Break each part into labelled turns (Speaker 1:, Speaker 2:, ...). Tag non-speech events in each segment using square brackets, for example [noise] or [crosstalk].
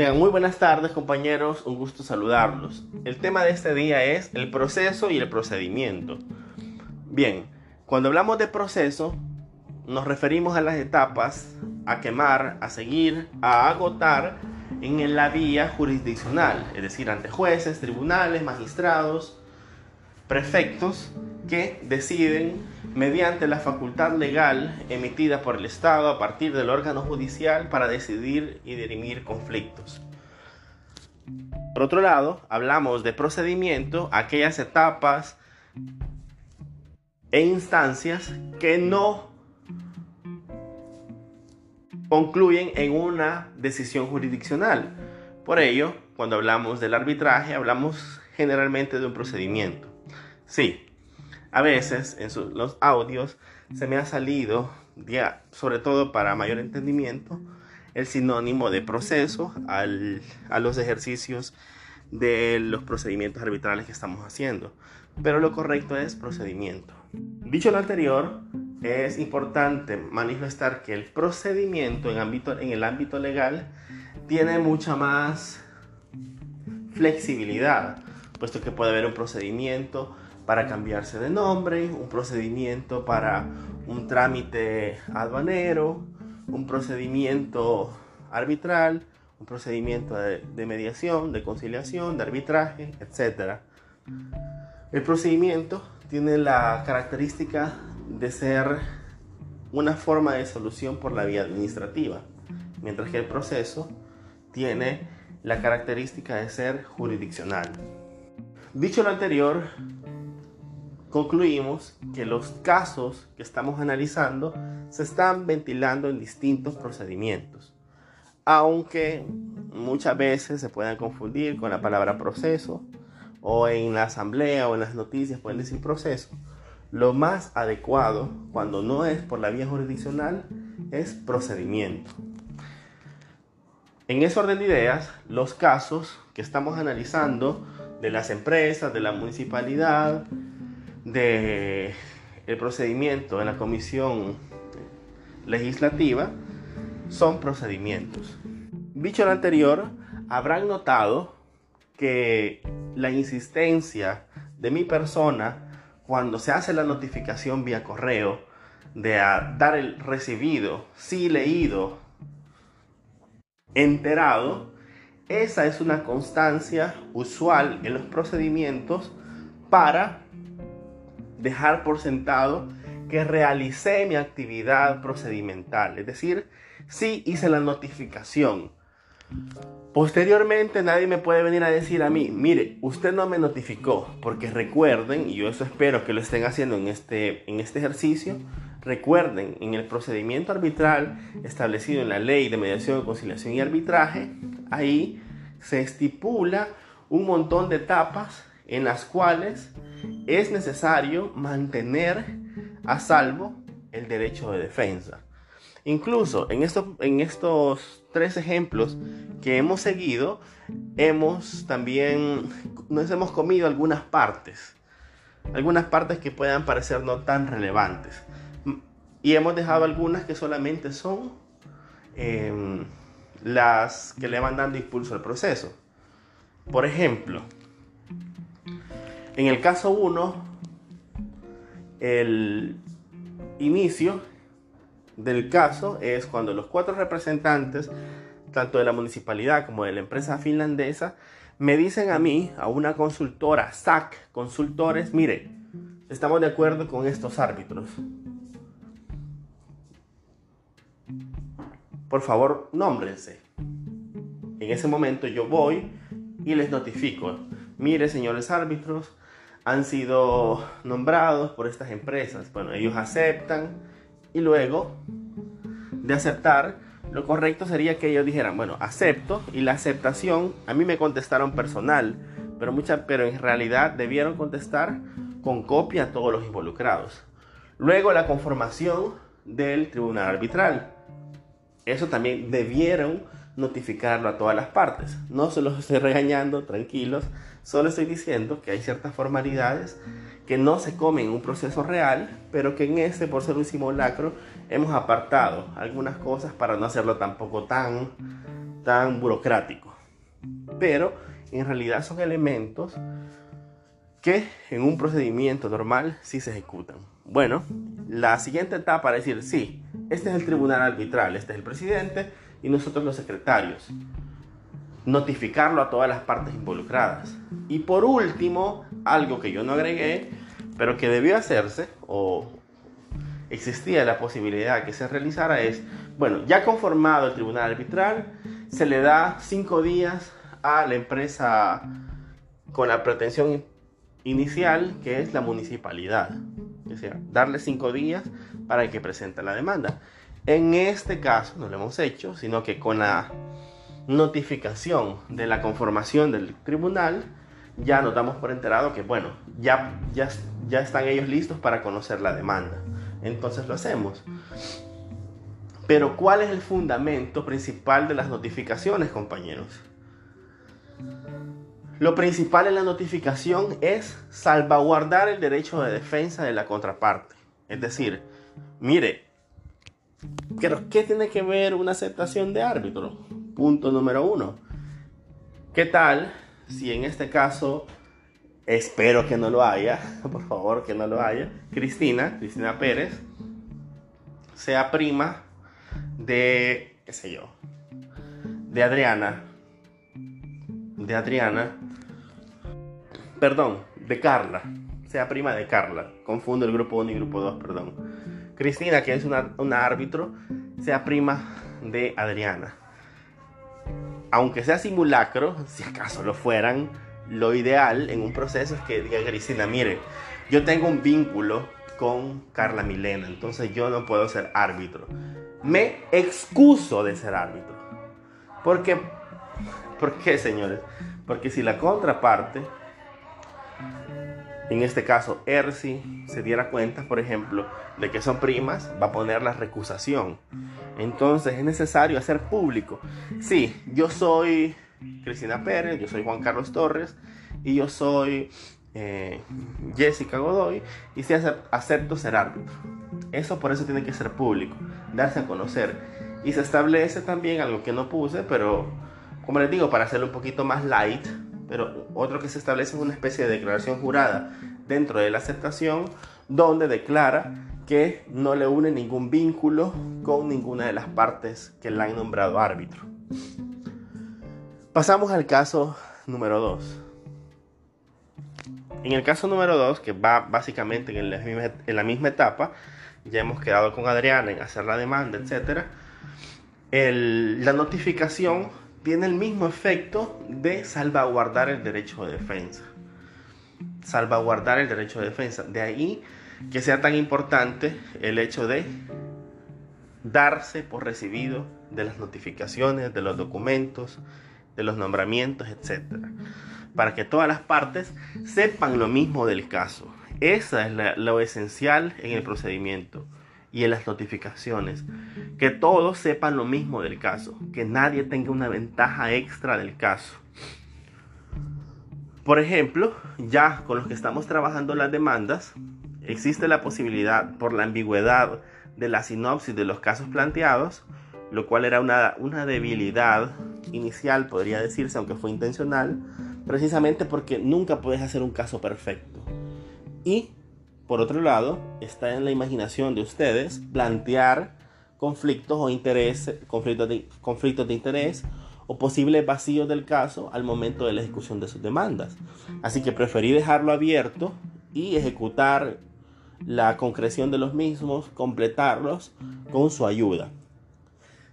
Speaker 1: Tengan muy buenas tardes compañeros, un gusto saludarlos. El tema de este día es el proceso y el procedimiento. Bien, cuando hablamos de proceso, nos referimos a las etapas a quemar, a seguir, a agotar en la vía jurisdiccional, es decir, ante jueces, tribunales, magistrados, prefectos que deciden mediante la facultad legal emitida por el Estado a partir del órgano judicial para decidir y dirimir conflictos. Por otro lado, hablamos de procedimiento, aquellas etapas e instancias que no concluyen en una decisión jurisdiccional. Por ello, cuando hablamos del arbitraje, hablamos generalmente de un procedimiento. Sí, a veces en los audios se me ha salido, sobre todo para mayor entendimiento, el sinónimo de proceso a los ejercicios de los procedimientos arbitrales que estamos haciendo. Pero lo correcto es procedimiento. Dicho lo anterior, es importante manifestar que el procedimiento en, ámbito, en el ámbito legal tiene mucha más flexibilidad, puesto que puede haber un procedimiento para cambiarse de nombre, un procedimiento para un trámite aduanero, un procedimiento arbitral, un procedimiento de, de mediación, de conciliación, de arbitraje, etc. El procedimiento tiene la característica de ser una forma de solución por la vía administrativa, mientras que el proceso tiene la característica de ser jurisdiccional. Dicho lo anterior, concluimos que los casos que estamos analizando se están ventilando en distintos procedimientos, aunque muchas veces se puedan confundir con la palabra proceso o en la asamblea o en las noticias pueden decir proceso. Lo más adecuado cuando no es por la vía jurisdiccional es procedimiento. En ese orden de ideas, los casos que estamos analizando de las empresas, de la municipalidad, de el procedimiento en la comisión legislativa son procedimientos. Dicho lo anterior, habrán notado que la insistencia de mi persona cuando se hace la notificación vía correo de dar el recibido, sí leído, enterado, esa es una constancia usual en los procedimientos para dejar por sentado que realicé mi actividad procedimental, es decir, sí hice la notificación. Posteriormente nadie me puede venir a decir a mí, mire, usted no me notificó, porque recuerden, y yo eso espero que lo estén haciendo en este, en este ejercicio, recuerden, en el procedimiento arbitral establecido en la ley de mediación, conciliación y arbitraje, ahí se estipula un montón de etapas en las cuales es necesario mantener a salvo el derecho de defensa. Incluso en, en estos tres ejemplos que hemos seguido, hemos también, nos hemos comido algunas partes, algunas partes que puedan parecer no tan relevantes. Y hemos dejado algunas que solamente son em, las que le van dando impulso al proceso. Por ejemplo, en el caso 1, el inicio del caso es cuando los cuatro representantes, tanto de la municipalidad como de la empresa finlandesa, me dicen a mí, a una consultora, SAC, consultores, mire, estamos de acuerdo con estos árbitros. Por favor, nómbrense. En ese momento yo voy y les notifico, mire señores árbitros, han sido nombrados por estas empresas. Bueno, ellos aceptan y luego de aceptar, lo correcto sería que ellos dijeran, bueno, acepto y la aceptación, a mí me contestaron personal, pero, mucha, pero en realidad debieron contestar con copia a todos los involucrados. Luego la conformación del tribunal arbitral. Eso también debieron notificarlo a todas las partes. No se los estoy regañando, tranquilos. Solo estoy diciendo que hay ciertas formalidades que no se comen en un proceso real, pero que en este, por ser un simulacro, hemos apartado algunas cosas para no hacerlo tampoco tan, tan burocrático. pero en realidad son elementos que en un procedimiento normal sí se ejecutan. Bueno, la siguiente etapa es decir, sí, este es el tribunal arbitral, este es el presidente y nosotros los secretarios. Notificarlo a todas las partes involucradas. Y por último, algo que yo no agregué, pero que debió hacerse o existía la posibilidad que se realizara es, bueno, ya conformado el tribunal arbitral, se le da cinco días a la empresa con la pretensión inicial, que es la municipalidad. O sea, darle cinco días para que presente la demanda. En este caso no lo hemos hecho, sino que con la notificación de la conformación del tribunal, ya nos damos por enterado que, bueno, ya, ya, ya están ellos listos para conocer la demanda. Entonces lo hacemos. Pero ¿cuál es el fundamento principal de las notificaciones, compañeros? Lo principal en la notificación es salvaguardar el derecho de defensa de la contraparte. Es decir, mire, ¿qué tiene que ver una aceptación de árbitro? Punto número uno. ¿Qué tal si en este caso, espero que no lo haya, [laughs] por favor que no lo haya, Cristina, Cristina Pérez, sea prima de, qué sé yo, de Adriana, de Adriana, perdón, de Carla, sea prima de Carla, confundo el grupo 1 y grupo 2, perdón. Cristina, que es una, una árbitro, sea prima de Adriana. Aunque sea simulacro, [laughs] si acaso lo fueran, lo ideal en un proceso es que diga Cristina, mire, yo tengo un vínculo con Carla Milena, entonces yo no puedo ser árbitro. Me excuso de ser árbitro. Porque, ¿Por qué, señores? Porque si la contraparte en este caso Ersi se diera cuenta, por ejemplo, de que son primas, va a poner la recusación. Entonces es necesario hacer público. Sí, yo soy Cristina Pérez, yo soy Juan Carlos Torres y yo soy eh, Jessica Godoy y si acepto ser árbitro. Eso por eso tiene que ser público, darse a conocer. Y se establece también algo que no puse, pero como les digo, para hacerlo un poquito más light, pero otro que se establece es una especie de declaración jurada dentro de la aceptación donde declara que no le une ningún vínculo con ninguna de las partes que la han nombrado árbitro. Pasamos al caso número 2. En el caso número 2, que va básicamente en la, misma, etapa, ya hemos quedado con Adriana en hacer la demanda, etc. la notificación tiene el mismo efecto de salvaguardar el derecho de defensa. Salvaguardar el derecho de defensa. De ahí que sea tan importante el hecho de darse por recibido de las notificaciones, de los documentos, de los nombramientos, etc. Para que todas las partes sepan lo mismo del caso. Esa es lo esencial en el procedimiento y en las notificaciones. Que todos sepan lo mismo del caso, que nadie tenga una ventaja extra del caso. Por ejemplo, ya con los que estamos trabajando las demandas, existe la posibilidad por la ambigüedad de la sinopsis de los casos planteados, lo cual era una, una debilidad inicial, podría decirse, aunque fue intencional, precisamente porque nunca puedes hacer un caso perfecto. Y por otro lado, está en la imaginación de ustedes plantear conflictos o intereses, conflictos de, conflictos de interés o posibles vacíos del caso al momento de la ejecución de sus demandas. Así que preferí dejarlo abierto y ejecutar la concreción de los mismos, completarlos con su ayuda.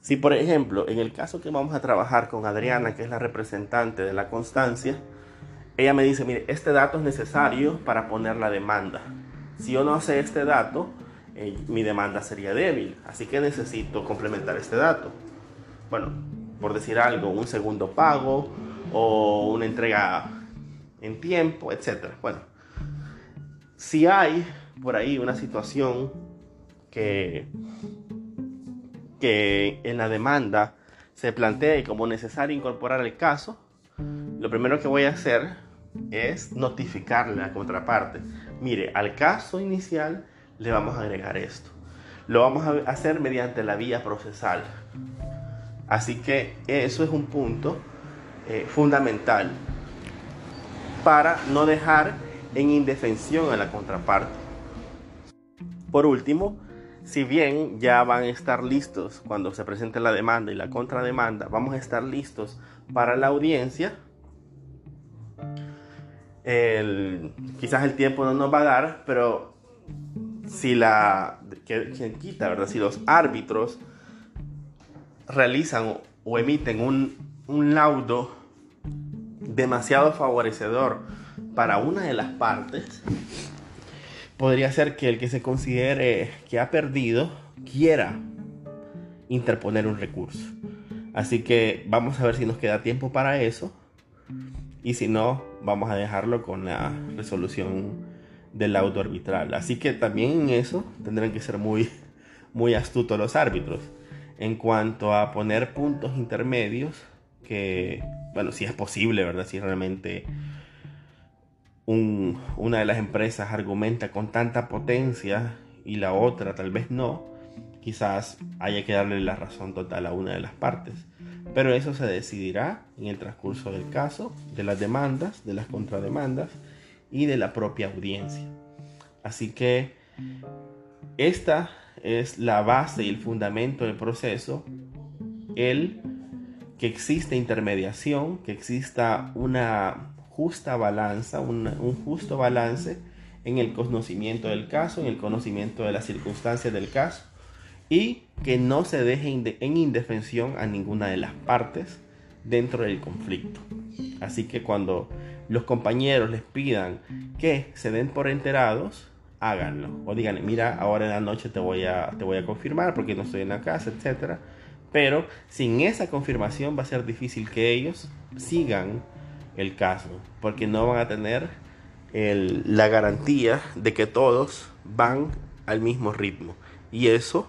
Speaker 1: Si por ejemplo, en el caso que vamos a trabajar con Adriana, que es la representante de la constancia, ella me dice, mire, este dato es necesario para poner la demanda. Si yo no sé este dato, eh, mi demanda sería débil. Así que necesito complementar este dato. Bueno, por decir algo, un segundo pago o una entrega en tiempo, etc. Bueno, si hay por ahí una situación que, que en la demanda se plantee como necesario incorporar el caso, lo primero que voy a hacer es notificarle a la contraparte. Mire, al caso inicial le vamos a agregar esto. Lo vamos a hacer mediante la vía procesal. Así que eso es un punto eh, fundamental para no dejar en indefensión a la contraparte. Por último, si bien ya van a estar listos cuando se presente la demanda y la contrademanda, vamos a estar listos para la audiencia. Quizás el tiempo no nos va a dar, pero si la quita, ¿verdad? Si los árbitros realizan o emiten un, un laudo demasiado favorecedor para una de las partes, podría ser que el que se considere que ha perdido quiera interponer un recurso. Así que vamos a ver si nos queda tiempo para eso. Y si no, vamos a dejarlo con la resolución del auto arbitral. Así que también en eso tendrán que ser muy, muy astutos los árbitros. En cuanto a poner puntos intermedios, que, bueno, si es posible, ¿verdad? Si realmente una de las empresas argumenta con tanta potencia y la otra tal vez no, quizás haya que darle la razón total a una de las partes. Pero eso se decidirá en el transcurso del caso, de las demandas, de las contrademandas y de la propia audiencia. Así que esta es la base y el fundamento del proceso, el que existe intermediación, que exista una justa balanza, un, justo balance en el conocimiento del caso, en el conocimiento de las circunstancias del caso y que no se deje en indefensión a ninguna de las partes dentro del conflicto. Así que cuando los compañeros les pidan que se den por enterados, háganlo. O digan, mira, ahora en la noche te voy a, te voy a confirmar porque no estoy en la casa, etc. Pero sin esa confirmación va a ser difícil que ellos sigan el caso, porque no van a tener la garantía de que todos van al mismo ritmo. Y eso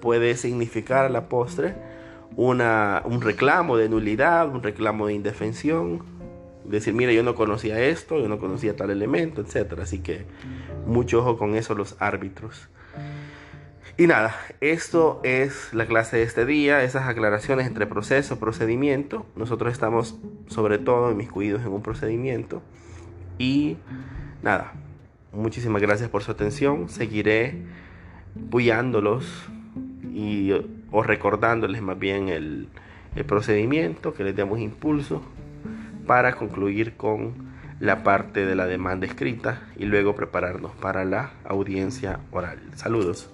Speaker 1: puede significar a la postre una, un reclamo de nulidad, un reclamo de indefensión. Decir, mira, yo no conocía esto, yo no conocía tal elemento, etc. Así que mucho ojo con eso los árbitros. Y nada, esto es la clase de este día, esas aclaraciones entre proceso, procedimiento. Nosotros estamos sobre todo inmiscuidos en un procedimiento. Y nada, muchísimas gracias por su atención. Seguiré puyándolos y o recordándoles más bien el, el procedimiento, que les demos impulso para concluir con la parte de la demanda escrita y luego prepararnos para la audiencia oral. Saludos.